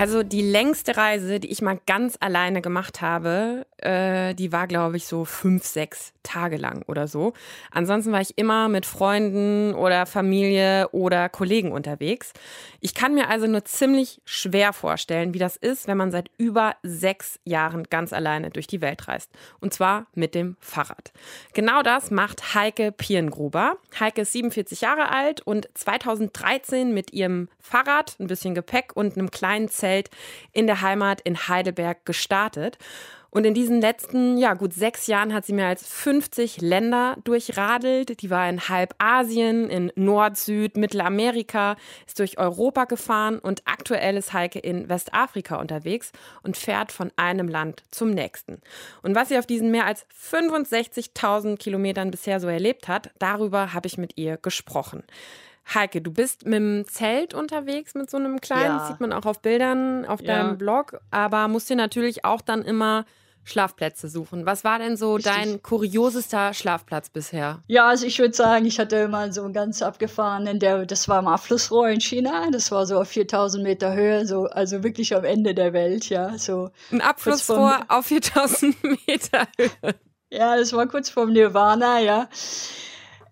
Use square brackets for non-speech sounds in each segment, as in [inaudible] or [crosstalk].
Also die längste Reise, die ich mal ganz alleine gemacht habe, äh, die war, glaube ich, so fünf, sechs Tage lang oder so. Ansonsten war ich immer mit Freunden oder Familie oder Kollegen unterwegs. Ich kann mir also nur ziemlich schwer vorstellen, wie das ist, wenn man seit über sechs Jahren ganz alleine durch die Welt reist. Und zwar mit dem Fahrrad. Genau das macht Heike Pierengruber. Heike ist 47 Jahre alt und 2013 mit ihrem Fahrrad, ein bisschen Gepäck und einem kleinen Zelt in der Heimat in Heidelberg gestartet. Und in diesen letzten, ja, gut sechs Jahren hat sie mehr als 50 Länder durchradelt. Die war in halb Asien, in Nord, Süd, Mittelamerika, ist durch Europa gefahren und aktuell ist Heike in Westafrika unterwegs und fährt von einem Land zum nächsten. Und was sie auf diesen mehr als 65.000 Kilometern bisher so erlebt hat, darüber habe ich mit ihr gesprochen. Heike, du bist mit dem Zelt unterwegs, mit so einem kleinen, Ja. sieht man auch auf Bildern auf Ja. deinem Blog, aber musst dir natürlich auch dann immer Schlafplätze suchen. Was war denn so Richtig. dein kuriosester Schlafplatz bisher? Ja, also ich würde sagen, ich hatte mal so einen ganz abgefahrenen, der, das war im Abflussrohr in China, das war so auf 4000 Meter Höhe, so, also wirklich am Ende der Welt, ja, so. Ein Abflussrohr auf 4000 [laughs] Meter Höhe. Ja, das war kurz vorm Nirvana, ja.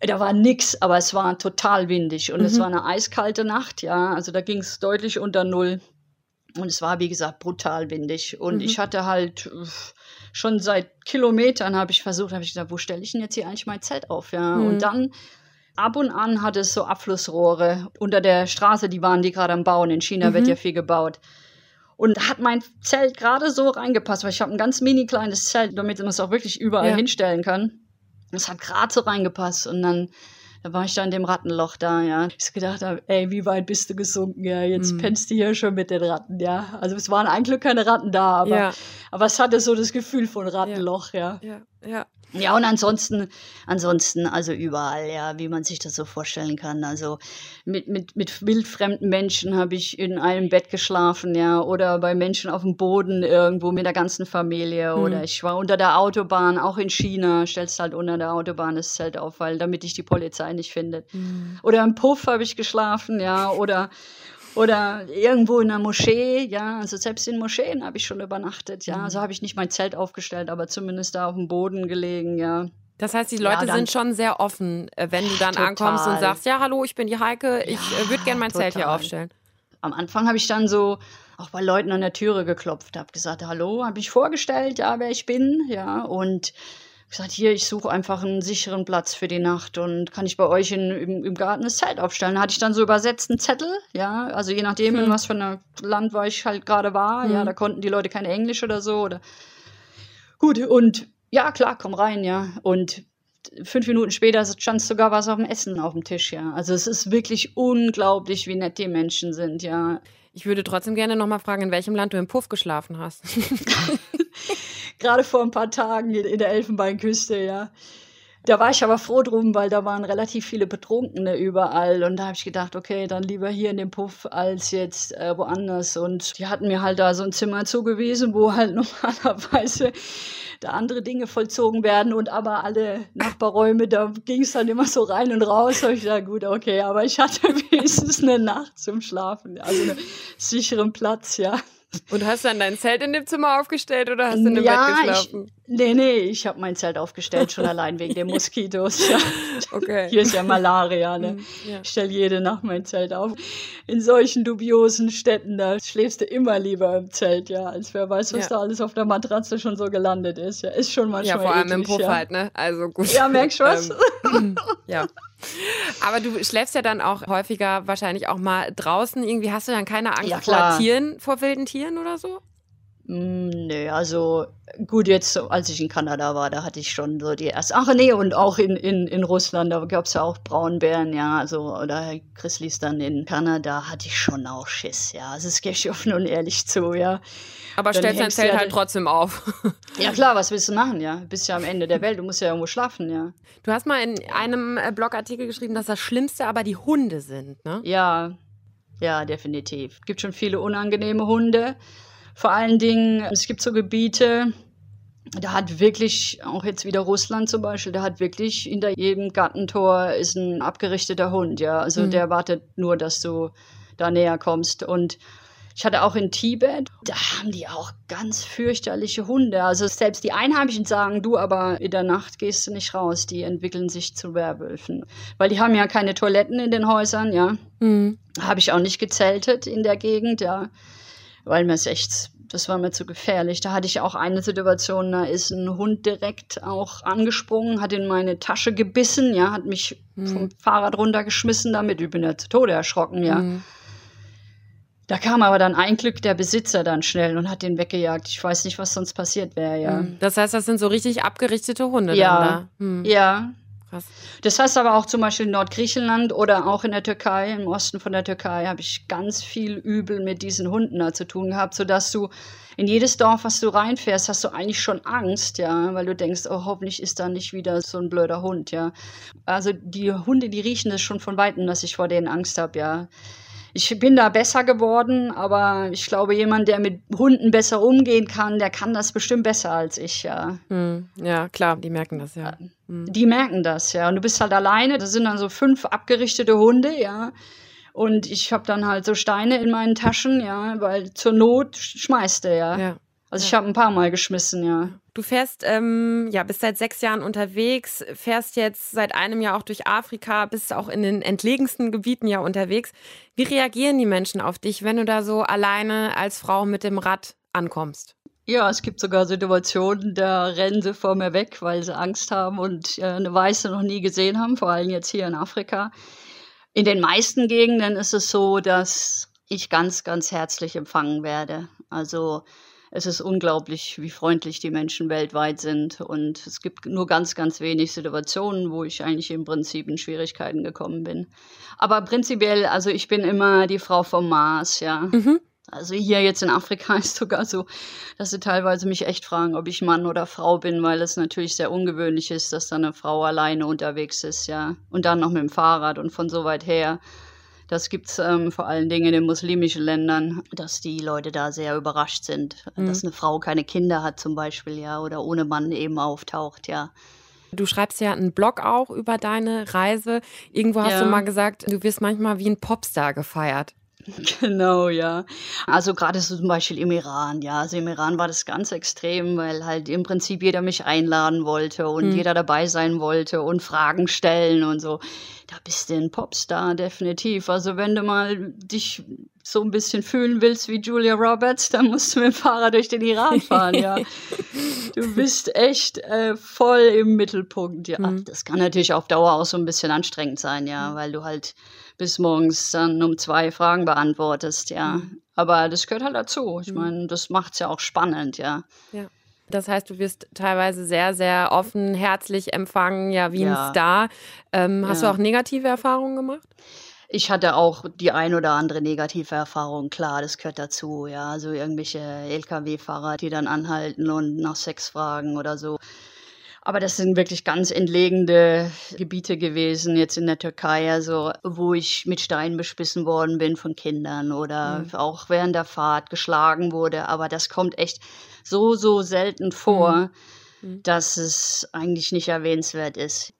Da war nix, aber es war total windig und es Mhm. war eine eiskalte Nacht, ja, also da ging es deutlich unter Null. Und es war, wie gesagt, brutal windig. Und Mhm. ich hatte halt schon seit Kilometern habe ich versucht, habe ich gesagt, wo stelle ich denn jetzt hier eigentlich mein Zelt auf? Ja. Mhm. Und dann ab und an hatte es so Abflussrohre unter der Straße, die waren die gerade am Bauen. In China wird Mhm. ja viel gebaut. Und hat mein Zelt gerade so reingepasst, weil ich habe ein ganz mini kleines Zelt, damit man es auch wirklich überall Ja. hinstellen kann. Es hat gerade so reingepasst und dann da war ich da in dem Rattenloch da, ja. Ich so gedacht habe, ey, wie weit bist du gesunken? Ja, jetzt Mhm. pennst du hier schon mit den Ratten, ja. Also es waren eigentlich keine Ratten da, aber, Ja, aber es hatte so das Gefühl von Rattenloch, ja. ja, ja. Ja, und ansonsten, ansonsten, also überall, ja, wie man sich das so vorstellen kann. Also mit, mit, mit wildfremden Menschen habe ich in einem Bett geschlafen, ja, oder bei Menschen auf dem Boden irgendwo mit der ganzen Familie. Mhm. Oder ich war unter der Autobahn, auch in China, stellst halt unter der Autobahn das Zelt auf, weil damit dich die Polizei nicht findet. Mhm. Oder im Puff habe ich geschlafen, ja, oder oder irgendwo in einer Moschee, ja, also selbst in Moscheen habe ich schon übernachtet, ja. Mhm. Also habe ich nicht mein Zelt aufgestellt, aber zumindest da auf dem Boden gelegen, ja. Das heißt, die Ja, Leute dann- sind schon sehr offen, äh, wenn du dann Total. ankommst und sagst, ja, hallo, ich bin die Heike, ich Ja, äh, würde gerne mein Zelt hier total. aufstellen. Am Anfang habe ich dann so auch bei Leuten an der Türe geklopft, habe gesagt, hallo, habe ich vorgestellt, ja, wer ich bin, ja, und gesagt, hier, ich suche einfach einen sicheren Platz für die Nacht und kann ich bei euch in, im, im Garten das Zelt aufstellen. Da hatte ich dann so übersetzt einen Zettel, ja, also je nachdem, in Hm. was für einem Land war ich halt gerade war, ja, Hm. da konnten die Leute kein Englisch oder so oder gut und ja, klar, komm rein, ja, und fünf Minuten später stand sogar was auf dem Essen auf dem Tisch, ja. Also es ist wirklich unglaublich, wie nett die Menschen sind, ja. Ich würde trotzdem gerne nochmal fragen, in welchem Land du im Puff geschlafen hast. [laughs] gerade vor ein paar Tagen in in der Elfenbeinküste, ja. Da war ich aber froh drum, weil da waren relativ viele Betrunkene überall. Und da habe ich gedacht, okay, dann lieber hier in dem Puff als jetzt äh, woanders. Und die hatten mir halt da so ein Zimmer zugewiesen, wo halt [laughs] normalerweise da andere Dinge vollzogen werden. Und aber alle Nachbarräume, da ging es dann immer so rein und raus. Da habe ich gedacht, gut, okay, aber ich hatte [laughs] wenigstens eine Nacht zum Schlafen. Also einen sicheren Platz, ja. Und hast du dann dein Zelt in dem Zimmer aufgestellt oder hast du in dem ja, Bett geschlafen? Nee, nee, ich habe mein Zelt aufgestellt, schon allein wegen den Moskitos. [laughs] Ja. Okay. Hier ist ja Malaria, ne? Mhm, ja. Ich stelle jede Nacht mein Zelt auf. In solchen dubiosen Städten, da schläfst du immer lieber im Zelt, ja, als wer weiß, was Ja. da alles auf der Matratze schon so gelandet ist. Ja, ist schon manchmal Ja, vor allem im eklig, Puff ja. halt, ne? Also gut. Ja, merkst du was? [laughs] Ähm, ja. Aber du schläfst ja dann auch häufiger wahrscheinlich auch mal draußen. Irgendwie hast du dann keine Angst vor. Tieren, vor wilden Tieren oder so? Mm, Nee, also gut, jetzt, als ich in Kanada war, da hatte ich schon so die erste. Ach nee, und auch in, in, in Russland, da gab es ja auch Braunbären, ja, also, oder Grizzlies dann in Kanada, hatte ich schon auch Schiss, ja. Also, das gebe ich offen und ehrlich zu, ja. Aber Dann stellst dein Zelt ja halt trotzdem auf. [laughs] Ja, klar, was willst du machen, ja? Bist ja am Ende der Welt, du musst ja irgendwo schlafen, ja. Du hast mal in einem äh, Blogartikel geschrieben, dass das Schlimmste aber die Hunde sind, ne? Ja, ja, definitiv. Es gibt schon viele unangenehme Hunde. Vor allen Dingen, es gibt so Gebiete, da hat wirklich, auch jetzt wieder Russland zum Beispiel, da hat wirklich hinter jedem Gartentor ist ein abgerichteter Hund, ja. Also Mhm. der wartet nur, dass du da näher kommst. Und ich hatte auch in Tibet, da haben die auch ganz fürchterliche Hunde. Also selbst die Einheimischen sagen, du, aber in der Nacht gehst du nicht raus. Die entwickeln sich zu Werwölfen. Weil die haben ja keine Toiletten in den Häusern, ja. Mhm. Habe ich auch nicht gezeltet in der Gegend, ja. Weil mir es echt, das war mir zu gefährlich. Da hatte ich auch eine Situation, da ist ein Hund direkt auch angesprungen, hat in meine Tasche gebissen, ja, hat mich vom Fahrrad runtergeschmissen damit. Ich bin ja zu Tode erschrocken, ja. Mhm. Da kam aber dann ein Glück der Besitzer dann schnell und hat den weggejagt. Ich weiß nicht, was sonst passiert wäre, ja. Mhm. Das heißt, das sind so richtig abgerichtete Hunde Ja. da. Mhm. Ja, Krass. Das heißt aber auch zum Beispiel in Nordgriechenland oder auch in der Türkei, im Osten von der Türkei, habe ich ganz viel übel mit diesen Hunden da zu tun gehabt, sodass du in jedes Dorf, was du reinfährst, hast du eigentlich schon Angst, ja, weil du denkst, oh, hoffentlich ist da nicht wieder so ein blöder Hund, ja. Also die Hunde, die riechen das schon von Weitem, dass ich vor denen Angst habe, ja. Ich bin da besser geworden, aber ich glaube, jemand, der mit Hunden besser umgehen kann, der kann das bestimmt besser als ich, ja. Mhm. Ja, klar, die merken das ja. Mhm. Die merken das, ja. Und du bist halt alleine. Das sind dann so fünf abgerichtete Hunde, ja. Und ich habe dann halt so Steine in meinen Taschen, ja, weil zur Not sch- schmeißt er, ja. ja. Also ich habe ein paar Mal geschmissen, ja. Du fährst, ähm, ja, bist seit sechs Jahren unterwegs, fährst jetzt seit einem Jahr auch durch Afrika, bist auch in den entlegensten Gebieten ja unterwegs. Wie reagieren die Menschen auf dich, wenn du da so alleine als Frau mit dem Rad ankommst? Ja, es gibt sogar Situationen, da rennen sie vor mir weg, weil sie Angst haben und äh, eine Weiße noch nie gesehen haben, vor allem jetzt hier in Afrika. In den meisten Gegenden ist es so, dass ich ganz, ganz herzlich empfangen werde. Also es ist unglaublich, wie freundlich die Menschen weltweit sind. Und es gibt nur ganz, ganz wenig Situationen, wo ich eigentlich im Prinzip in Schwierigkeiten gekommen bin. Aber prinzipiell, also ich bin immer die Frau vom Mars, ja. Also hier jetzt in Afrika [laughs] ist sogar so, dass sie teilweise mich echt fragen, ob ich Mann oder Frau bin, weil es natürlich sehr ungewöhnlich ist, dass da eine Frau alleine unterwegs ist, ja. Und dann noch mit dem Fahrrad und von so weit her. Das gibt's ähm, vor allen Dingen in den muslimischen Ländern, dass die Leute da sehr überrascht sind, dass eine Frau keine Kinder hat zum Beispiel, ja, oder ohne Mann eben auftaucht, ja. Du schreibst ja einen Blog auch über deine Reise. Irgendwo hast Ja. du mal gesagt, du wirst manchmal wie ein Popstar gefeiert. [laughs] Genau, ja. Also gerade so zum Beispiel im Iran, ja. Also im Iran war das ganz extrem, weil halt im Prinzip jeder mich einladen wollte und jeder dabei sein wollte und Fragen stellen und so. Da bist du ein Popstar, definitiv. Also wenn du mal dich so ein bisschen fühlen willst wie Julia Roberts, dann musst du mit dem Fahrrad durch den Iran [laughs] fahren, ja. Du bist echt äh, voll im Mittelpunkt, ja. Das kann natürlich auf Dauer auch so ein bisschen anstrengend sein, ja, weil du halt bis morgens dann um zwei Fragen beantwortest, ja. Aber das gehört halt dazu. Ich meine, das macht's ja auch spannend, ja. Ja. Das heißt, du wirst teilweise sehr, sehr offen, herzlich empfangen, ja, wie Ja. ein Star. Ähm, Hast Ja. du auch negative Erfahrungen gemacht? Ich hatte auch die ein oder andere negative Erfahrung, klar, das gehört dazu, ja. Also irgendwelche Lkw-Fahrer, die dann anhalten und nach Sex fragen oder so. Aber das sind wirklich ganz entlegene Gebiete gewesen, jetzt in der Türkei, also wo ich mit Steinen bespissen worden bin von Kindern oder auch während der Fahrt geschlagen wurde. Aber das kommt echt so, so selten vor, dass es eigentlich nicht erwähnenswert ist.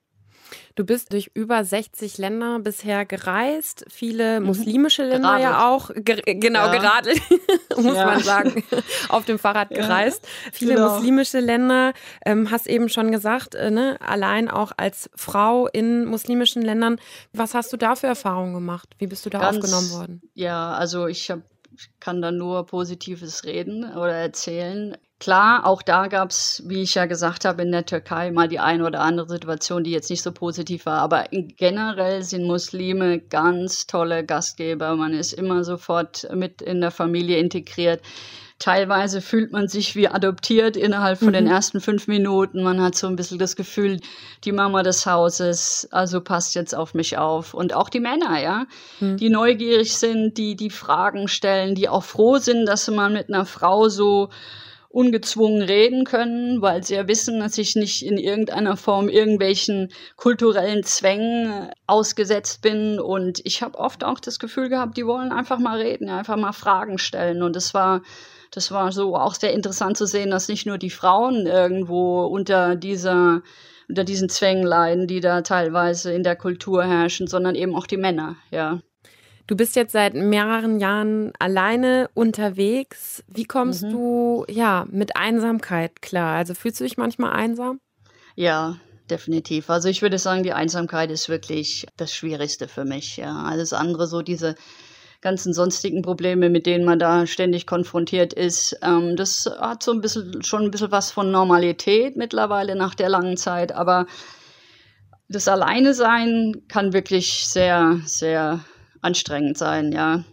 Du bist durch über 60 Länder bisher gereist, viele muslimische Länder Geradelt. ja auch, Ger genau, Ja. geradelt, [laughs] muss Ja. man sagen, [laughs] auf dem Fahrrad gereist. Viele genau. muslimische Länder, ähm, hast eben schon gesagt, äh, ne, allein auch als Frau in muslimischen Ländern. Was hast du da für Erfahrungen gemacht? Wie bist du da Ganz- aufgenommen worden? Ja, also ich, hab, ich kann da nur Positives reden oder erzählen. Klar, auch da gab's, wie ich ja gesagt habe, in der Türkei mal die eine oder andere Situation, die jetzt nicht so positiv war. Aber generell sind Muslime ganz tolle Gastgeber. Man ist immer sofort mit in der Familie integriert. Teilweise fühlt man sich wie adoptiert innerhalb von den ersten fünf Minuten. Man hat so ein bisschen das Gefühl, die Mama des Hauses, also passt jetzt auf mich auf. Und auch die Männer, ja, die neugierig sind, die die Fragen stellen, die auch froh sind, dass mal mit einer Frau so ungezwungen reden können, weil sie ja wissen, dass ich nicht in irgendeiner Form irgendwelchen kulturellen Zwängen ausgesetzt bin. Und ich habe oft auch das Gefühl gehabt, die wollen einfach mal reden, einfach mal Fragen stellen. Und es war das war so auch sehr interessant zu sehen, dass nicht nur die Frauen irgendwo unter dieser unter diesen Zwängen leiden, die da teilweise in der Kultur herrschen, sondern eben auch die Männer, ja. Du bist jetzt seit mehreren Jahren alleine unterwegs. Wie kommst Mhm. du ja mit Einsamkeit klar? Also fühlst du dich manchmal einsam? Ja, definitiv. Also ich würde sagen, die Einsamkeit ist wirklich das Schwierigste für mich. Ja, alles andere, so diese ganzen sonstigen Probleme, mit denen man da ständig konfrontiert ist, ähm, das hat so ein bisschen schon ein bisschen was von Normalität mittlerweile nach der langen Zeit. Aber das Alleine sein kann wirklich sehr, sehr anstrengend sein. Ja,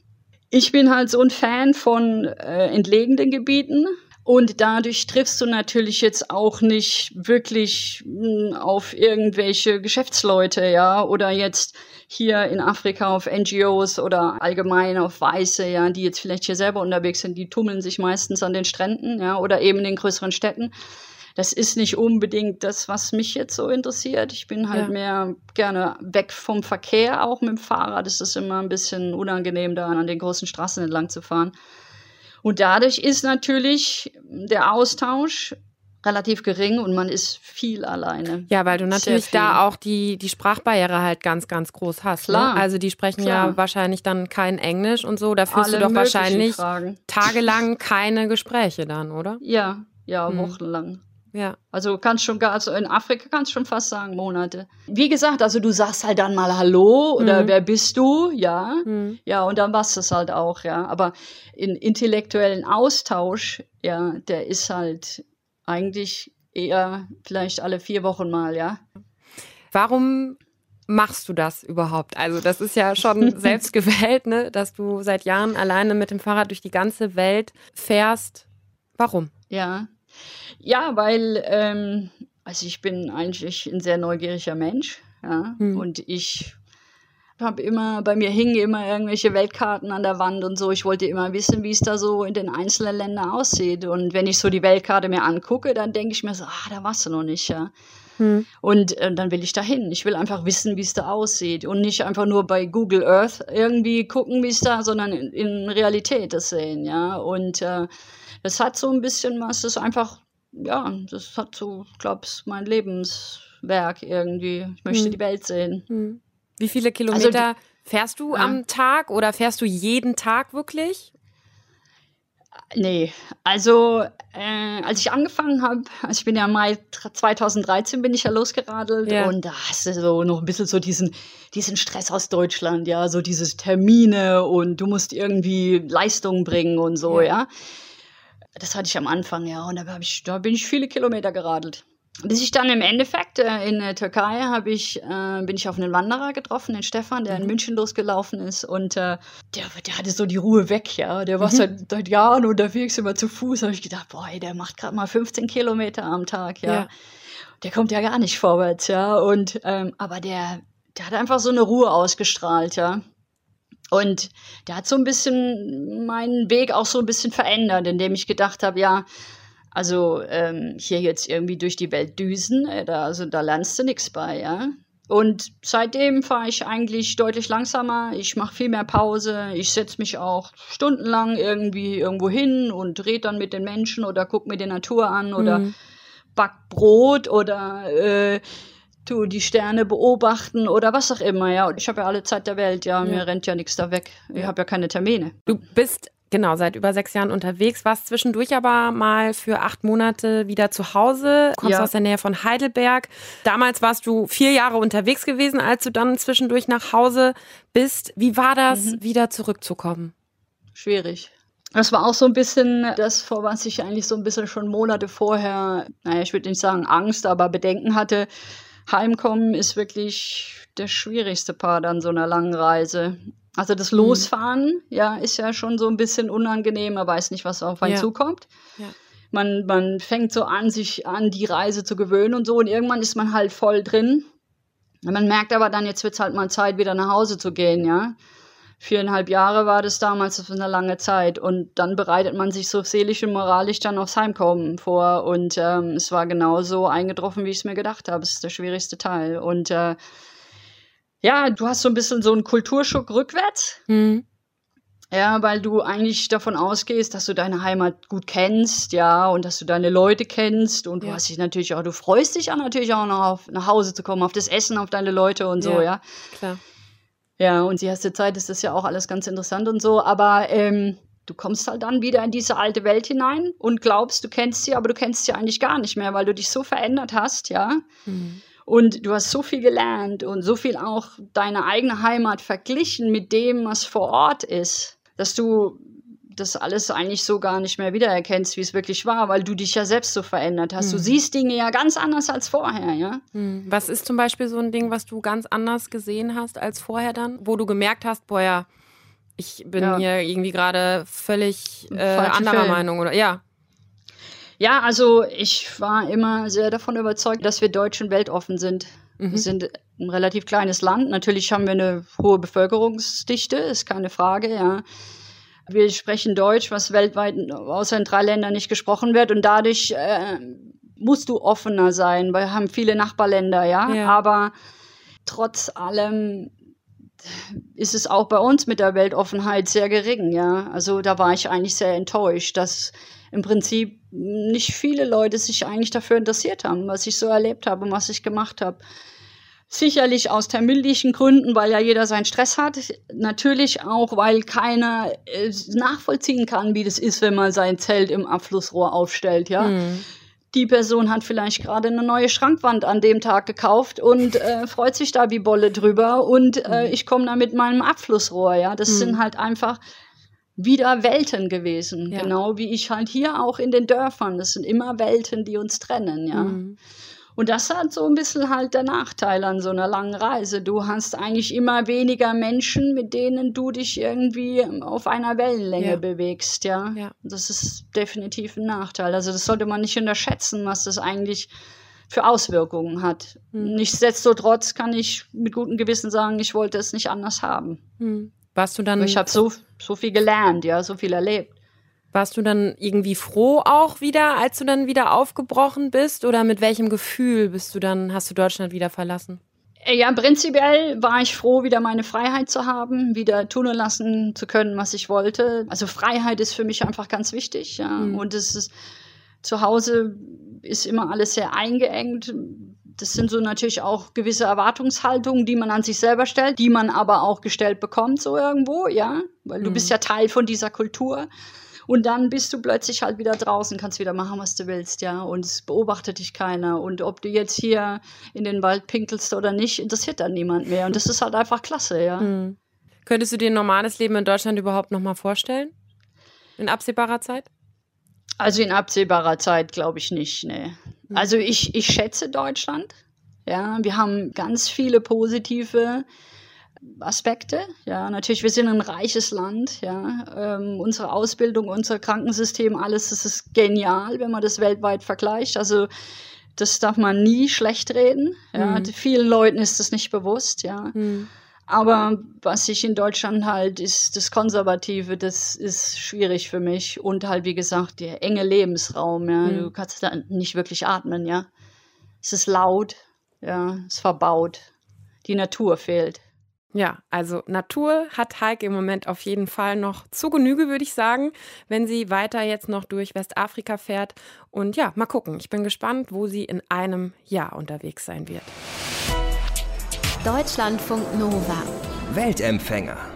ich bin halt so ein Fan von äh, entlegenen Gebieten. Und dadurch triffst du natürlich jetzt auch nicht wirklich mh, auf irgendwelche Geschäftsleute, ja, oder jetzt hier in Afrika auf NGOs oder allgemein auf Weiße, ja, die jetzt vielleicht hier selber unterwegs sind, die tummeln sich meistens an den Stränden, ja, oder eben in den größeren Städten. Das ist nicht unbedingt das, was mich jetzt so interessiert. Ich bin halt Ja. mehr gerne weg vom Verkehr, auch mit dem Fahrrad. Es ist immer ein bisschen unangenehm, da an den großen Straßen entlang zu fahren. Und dadurch ist natürlich der Austausch relativ gering und man ist viel alleine. Ja, weil du natürlich da auch die, die Sprachbarriere halt ganz, ganz groß hast. Klar, Ne? Also die sprechen ja klar. wahrscheinlich dann kein Englisch und so. Da führst Alle du doch wahrscheinlich Fragen. tagelang keine Gespräche dann, oder? Ja, ja, Hm. wochenlang. Ja. Also kannst schon gar, also in Afrika kannst schon fast sagen Monate. Wie gesagt, also du sagst halt dann mal Hallo oder Mhm. wer bist du, ja. Hm. Ja, und dann war's das halt auch, ja. Aber in intellektuellen Austausch, ja, der ist halt eigentlich eher vielleicht alle vier Wochen mal, ja. Warum machst du das überhaupt? Also das ist ja schon [laughs] selbst gewählt, ne? dass du seit Jahren alleine mit dem Fahrrad durch die ganze Welt fährst. Warum? Ja. Ja, weil, ähm, also ich bin eigentlich ein sehr neugieriger Mensch, ja. Hm. Und ich habe immer, bei mir hingen immer irgendwelche Weltkarten an der Wand und so. Ich wollte immer wissen, wie es da so in den einzelnen Ländern aussieht. Und wenn ich so die Weltkarte mir angucke, dann denke ich mir so, ah, da warst du noch nicht, ja. Hm. Und äh, dann will ich dahin. Ich will einfach wissen, wie es da aussieht und nicht einfach nur bei Google Earth irgendwie gucken, wie es da, sondern in, in Realität das sehen, ja. Und äh, das hat so ein bisschen was, das ist einfach, ja, das hat so, glaub's, mein Lebenswerk irgendwie. Ich möchte Hm. die Welt sehen. Hm. Wie viele Kilometer fährst du Also Ja. am Tag oder fährst du jeden Tag wirklich? Nee, also äh, als ich angefangen habe, also ich bin ja im Mai 2013 bin ich ja losgeradelt Ja. und da hast du so noch ein bisschen so diesen, diesen Stress aus Deutschland, ja, so dieses Termine und du musst irgendwie Leistungen bringen und so, Ja. ja. Das hatte ich am Anfang, ja, und da, ich, da bin ich viele Kilometer geradelt. Bis ich dann im Endeffekt äh, in der Türkei habe ich, äh, bin ich auf einen Wanderer getroffen, den Stefan, der in Mhm. München losgelaufen ist und äh, der, der hatte so die Ruhe weg, ja. Der war Mhm. seit, seit Jahren unterwegs, immer zu Fuß. Da habe ich gedacht, boah, ey, der macht gerade mal 15 Kilometer am Tag, ja. Ja. Der kommt ja gar nicht vorwärts, ja. Und ähm, aber der, der hat einfach so eine Ruhe ausgestrahlt, ja. Und der hat so ein bisschen meinen Weg auch so ein bisschen verändert, indem ich gedacht habe, ja, also ähm, hier jetzt irgendwie durch die Welt düsen, äh, da, also da lernst du nichts bei, ja. Und seitdem fahre ich eigentlich deutlich langsamer. Ich mache viel mehr Pause. Ich setze mich auch stundenlang irgendwie irgendwo hin und rede dann mit den Menschen oder guck mir die Natur an oder Mhm. back Brot oder äh, tu die Sterne beobachten oder was auch immer, ja. Und ich habe ja alle Zeit der Welt, ja. Ja. Mir rennt ja nichts da weg. Ich habe ja keine Termine. Du bist genau seit über sechs Jahren unterwegs, warst zwischendurch aber mal für acht Monate wieder zu Hause, kommst Ja. aus der Nähe von Heidelberg. Damals warst du vier Jahre unterwegs gewesen, als du dann zwischendurch nach Hause bist. Wie war das, Mhm. wieder zurückzukommen? schwierig. Das war auch so ein bisschen das, vor was ich eigentlich so ein bisschen schon Monate vorher, naja, ich würde nicht sagen Angst, aber Bedenken hatte. Heimkommen ist wirklich der schwierigste Part an so einer langen Reise. Also das Mhm. Losfahren, ja, ist ja schon so ein bisschen unangenehm, man weiß nicht, was auf einen Ja. zukommt. Ja. Man, man fängt so an, sich an die Reise zu gewöhnen und so und irgendwann ist man halt voll drin. Man merkt aber dann, jetzt wird es halt mal Zeit, wieder nach Hause zu gehen, ja viereinhalb Jahre war das damals, das war eine lange Zeit. Und dann bereitet man sich so seelisch und moralisch dann aufs Heimkommen vor. Und ähm, es war genauso eingetroffen, wie ich es mir gedacht habe. Es ist der schwierigste Teil. Und äh, ja, du hast so ein bisschen so einen Kulturschock rückwärts. Mhm. Ja, weil du eigentlich davon ausgehst, dass du deine Heimat gut kennst, ja, und dass du deine Leute kennst und du Ja. hast dich natürlich auch, du freust dich auch natürlich auch noch auf nach Hause zu kommen, auf das Essen, auf deine Leute und so, Ja. ja. Klar. Ja, und die erste Zeit ist das ja auch alles ganz interessant und so, aber ähm, du kommst halt dann wieder in diese alte Welt hinein und glaubst, du kennst sie, aber du kennst sie eigentlich gar nicht mehr, weil du dich so verändert hast, ja. Mhm. Und du hast so viel gelernt und so viel auch deine eigene Heimat verglichen mit dem, was vor Ort ist, dass du das alles eigentlich so gar nicht mehr wiedererkennst, wie es wirklich war, weil du dich ja selbst so verändert hast. Du siehst Dinge ja ganz anders als vorher, ja. Hm. Was ist zum Beispiel so ein Ding, was du ganz anders gesehen hast als vorher dann? Wo du gemerkt hast, boah, ja, ich bin Ja. hier irgendwie gerade völlig äh, anderer Film. Meinung oder ja. Ja, also ich war immer sehr davon überzeugt, dass wir Deutschen weltoffen sind. Wir sind ein relativ kleines Land. Natürlich haben wir eine hohe Bevölkerungsdichte, ist keine Frage, ja. Wir sprechen Deutsch, was weltweit außer in drei Ländern nicht gesprochen wird. Und dadurch äh, musst du offener sein, weil wir haben viele Nachbarländer, ja. Ja. Aber trotz allem ist es auch bei uns mit der Weltoffenheit sehr gering, ja. Also da war ich eigentlich sehr enttäuscht, dass im Prinzip nicht viele Leute sich eigentlich dafür interessiert haben, was ich so erlebt habe und was ich gemacht habe. Sicherlich aus terminlichen Gründen, weil ja jeder seinen Stress hat. Natürlich auch, weil keiner äh, nachvollziehen kann, wie das ist, wenn man sein Zelt im Abflussrohr aufstellt, ja. Hm. Die Person hat vielleicht gerade eine neue Schrankwand an dem Tag gekauft und äh, freut sich da wie Bolle drüber und äh, ich komme da mit meinem Abflussrohr, ja. Das sind halt einfach wieder Welten gewesen. Ja. Genau wie ich halt hier auch in den Dörfern. Das sind immer Welten, die uns trennen, ja. Mhm. Und das hat so ein bisschen halt der Nachteil an so einer langen Reise. Du hast eigentlich immer weniger Menschen, mit denen du dich irgendwie auf einer Wellenlänge Ja. bewegst, ja. Ja. Das ist definitiv ein Nachteil. Also das sollte man nicht unterschätzen, was das eigentlich für Auswirkungen hat. Hm. Nichtsdestotrotz kann ich mit gutem Gewissen sagen, ich wollte es nicht anders haben. Hm. Warst du dann, Ich habe so, so viel gelernt, ja, so viel erlebt. Warst du dann irgendwie froh auch wieder, als du dann wieder aufgebrochen bist? Oder mit welchem Gefühl bist du dann, hast du Deutschland wieder verlassen? Äh, Ja, prinzipiell war ich froh, wieder meine Freiheit zu haben, wieder tun und lassen zu können, was ich wollte. Also Freiheit ist für mich einfach ganz wichtig. Ja. Mhm. Und es ist zu Hause ist immer alles sehr eingeengt. Das sind so natürlich auch gewisse Erwartungshaltungen, die man an sich selber stellt, die man aber auch gestellt bekommt, so irgendwo, ja. Weil du Mhm. bist ja Teil von dieser Kultur. Und dann bist du plötzlich halt wieder draußen, kannst wieder machen, was du willst, ja. Und es beobachtet dich keiner. Und ob du jetzt hier in den Wald pinkelst oder nicht, interessiert dann niemand mehr. Und das ist halt einfach klasse, ja. Hm. Könntest du dir ein normales Leben in Deutschland überhaupt nochmal vorstellen? In absehbarer Zeit? Also in absehbarer Zeit glaube ich nicht, nee. Also ich, ich schätze Deutschland. Ja, wir haben ganz viele positive Aspekte. Ja, natürlich, wir sind ein reiches Land. Ja, ähm, unsere Ausbildung, unser Krankensystem, alles, das ist genial, wenn man das weltweit vergleicht. Also das darf man nie schlecht reden. Ja, Mhm. vielen Leuten ist das nicht bewusst. Ja, Hm. aber was ich in Deutschland halt, ist das Konservative, das ist schwierig für mich. Und halt, wie gesagt, der enge Lebensraum, ja. Mhm. Du kannst da nicht wirklich atmen, ja. Es ist laut, ja, es ist verbaut. Die Natur fehlt. Ja, also Natur hat Heike im Moment auf jeden Fall noch zu Genüge, würde ich sagen, wenn sie weiter jetzt noch durch Westafrika fährt. Und ja, mal gucken. Ich bin gespannt, wo sie in einem Jahr unterwegs sein wird. Deutschlandfunk Nova. Weltempfänger.